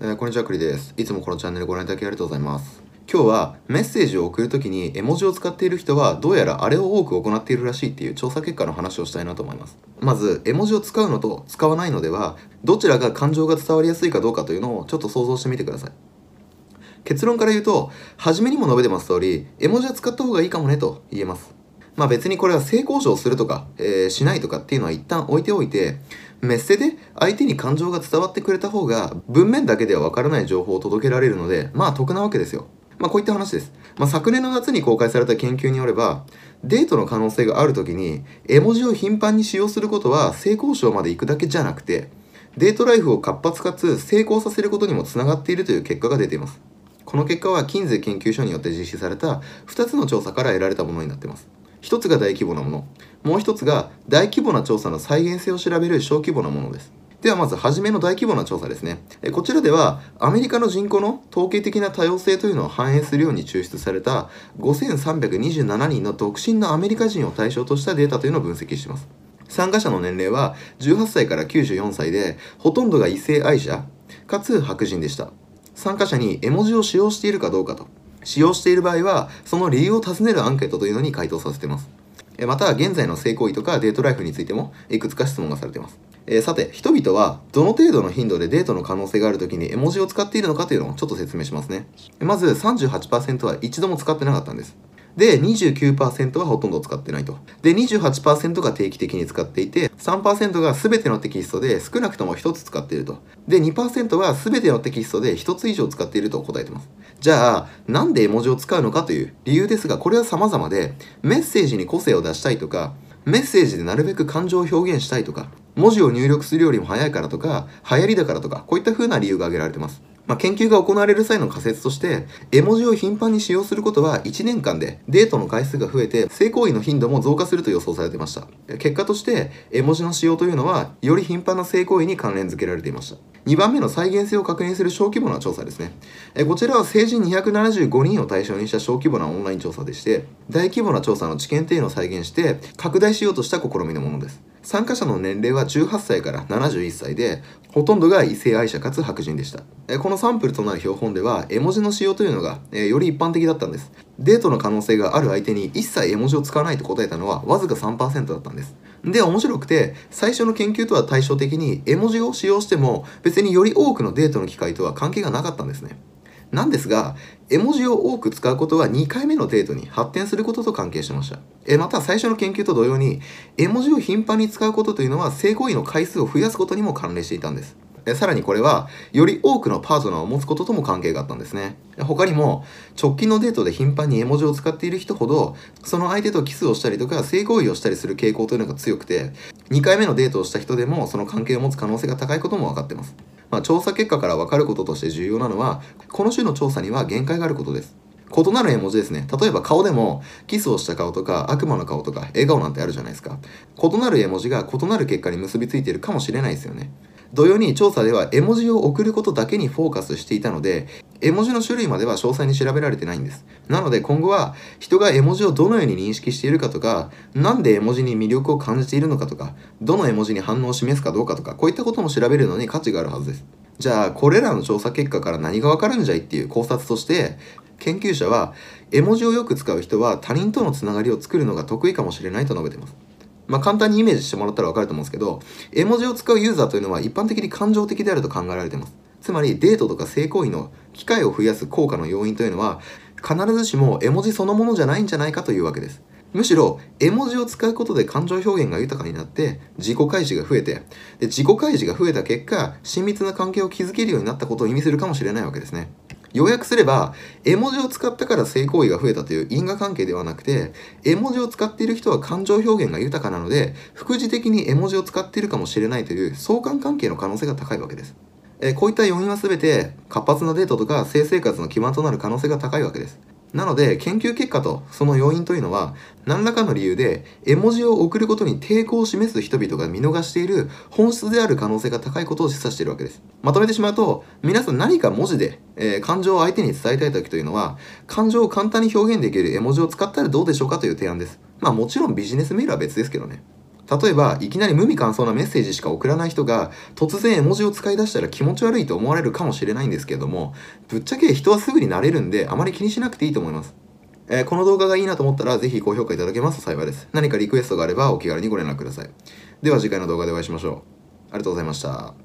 えーこんにちは、クリです。いつもこのチャンネルご覧いただきありがとうございます。今日はメッセージを送るときに絵文字を使っている人はどうやらあれを多く行っているらしいっていう調査結果の話をしたいなと思います。まず、絵文字を使うのと使わないのでは、どちらが感情が伝わりやすいかどうかというのをちょっと想像してみてください。結論から言うと、初めにも述べてます通り、絵文字は使った方がいいかもねと言えます。まあ別にこれは性交渉するとか、えーしないとかっていうのは一旦置いておいて、メッセで相手に感情が伝わってくれた方が文面だけではわからない情報を届けられるので、まあ得なわけですよ。まあこういった話です。まあ昨年の夏に公開された研究によれば、デートの可能性がある時に、絵文字を頻繁に使用することは性交渉まで行くだけじゃなくて、デートライフを活発かつ成功させることにもつながっているという結果が出ています。この結果はキンゼ研究所によって実施された2つの調査から得られたものになっています。一つが大規模なもの、もう一つが大規模な調査の再現性を調べる小規模なものです。ではまず初めの大規模な調査ですね。こちらではアメリカの人口の統計的な多様性というのを反映するように抽出された5327人の独身のアメリカ人を対象としたデータというのを分析しています。参加者の年齢は18歳から94歳でほとんどが異性愛者かつ白人でした参加者に絵文字を使用しているかどうかと使用している場合はその理由を尋ねるアンケートというのに回答させてます。また現在の性行為とかデートライフについてもいくつか質問がされてます。えさて人々はどの程度の頻度でデートの可能性がある時に絵文字を使っているのかというのをちょっと説明しますね。まず38%は一度も使ってなかったんです。で、29%はほとんど使ってないと。で、28%が定期的に使っていて、3%が全てのテキストで少なくとも1つ使っていると。で、2%は全てのテキストで1つ以上使っていると答えてます。じゃあ、なんで絵文字を使うのかという理由ですが、これは様々で、メッセージに個性を出したいとか、メッセージでなるべく感情を表現したいとか、文字を入力するよりも早いからとか、流行りだからとか、こういった風な理由が挙げられてます。まあ、研究が行われる際の仮説として、絵文字を頻繁に使用することは1年間でデートの回数が増えて性行為の頻度も増加すると予想されていました。結果として、絵文字の使用というのはより頻繁な性行為に関連付けられていました。2番目の再現性を確認する小規模な調査ですね。こちらは成人275人を対象にした小規模なオンライン調査でして、大規模な調査の知見っていうのを再現して拡大しようとした試みのものです。参加者の年齢は18歳から71歳で、ほとんどが異性愛者かつ白人でした。このサンプルとなる標本では、絵文字の使用というのが、より一般的だったんです。デートの可能性がある相手に一切絵文字を使わないと答えたのはわずか3%だったんです。で、面白くて、最初の研究とは対照的に絵文字を使用しても別により多くのデートの機会とは関係がなかったんですね。なんですが、絵文字を多く使うことは2回目のデートに発展することと関係しました。えまた最初の研究と同様に、絵文字を頻繁に使うことというのは性行為の回数を増やすことにも関連していたんです。えさらにこれは、より多くのパートナーを持つこととも関係があったんですね。他にも、直近のデートで頻繁に絵文字を使っている人ほど、その相手とキスをしたりとか、性行為をしたりする傾向というのが強くて、2回目のデートをした人でもその関係を持つ可能性が高いことも分かってます。まあ、調査結果から分かることとして重要なのは、この種の調査には限界があることです。異なる絵文字ですね。例えば顔でも、キスをした顔とか、悪魔の顔とか、笑顔なんてあるじゃないですか。異なる絵文字が異なる結果に結びついているかもしれないですよね。同様に調査では絵文字を送ることだけにフォーカスしていたので、絵文字の種類までは詳細に調べられてないんです。なので今後は人が絵文字をどのように認識しているかとか、なんで絵文字に魅力を感じているのかとか、どの絵文字に反応を示すかどうかとか、こういったことも調べるのに価値があるはずです。じゃあ、これらの調査結果から何がわかるんじゃいっていう考察として、研究者は絵文字をよく使う人は他人とのつながりを作るのが得意かもしれないと述べてます。まあ、簡単にイメージしてもらったら分かると思うんですけど、絵文字を使うユーザーというのは一般的に感情的であると考えられています。つまり、デートとか性行為の機会を増やす効果の要因というのは、必ずしも絵文字そのものじゃないんじゃないかというわけです。むしろ、絵文字を使うことで感情表現が豊かになって、自己開示が増えて、で自己開示が増えた結果、親密な関係を築けるようになったことを意味するかもしれないわけですね。要約すれば、絵文字を使ったから性行為が増えたという因果関係ではなくて、絵文字を使っている人は感情表現が豊かなので、副次的に絵文字を使っているかもしれないという相関関係の可能性が高いわけです。えこういった要因は全て活発なデートとか性生活の基盤となる可能性が高いわけです。なので研究結果とその要因というのは何らかの理由で絵文字を送ることに抵抗を示す人々が見逃している本質である可能性が高いことを示唆しているわけです。まとめてしまうと皆さん何か文字で、えー感情を相手に伝えたい時というのは感情を簡単に表現できる絵文字を使ったらどうでしょうかという提案です。まあもちろんビジネスメールは別ですけどね。例えばいきなり無味乾燥なメッセージしか送らない人が突然絵文字を使い出したら気持ち悪いと思われるかもしれないんですけれどもぶっちゃけ人はすぐに慣れるんであまり気にしなくていいと思います。えーこの動画がいいなと思ったらぜひ高評価いただけますと幸いです。何かリクエストがあればお気軽にご連絡ください。では次回の動画でお会いしましょう。ありがとうございました。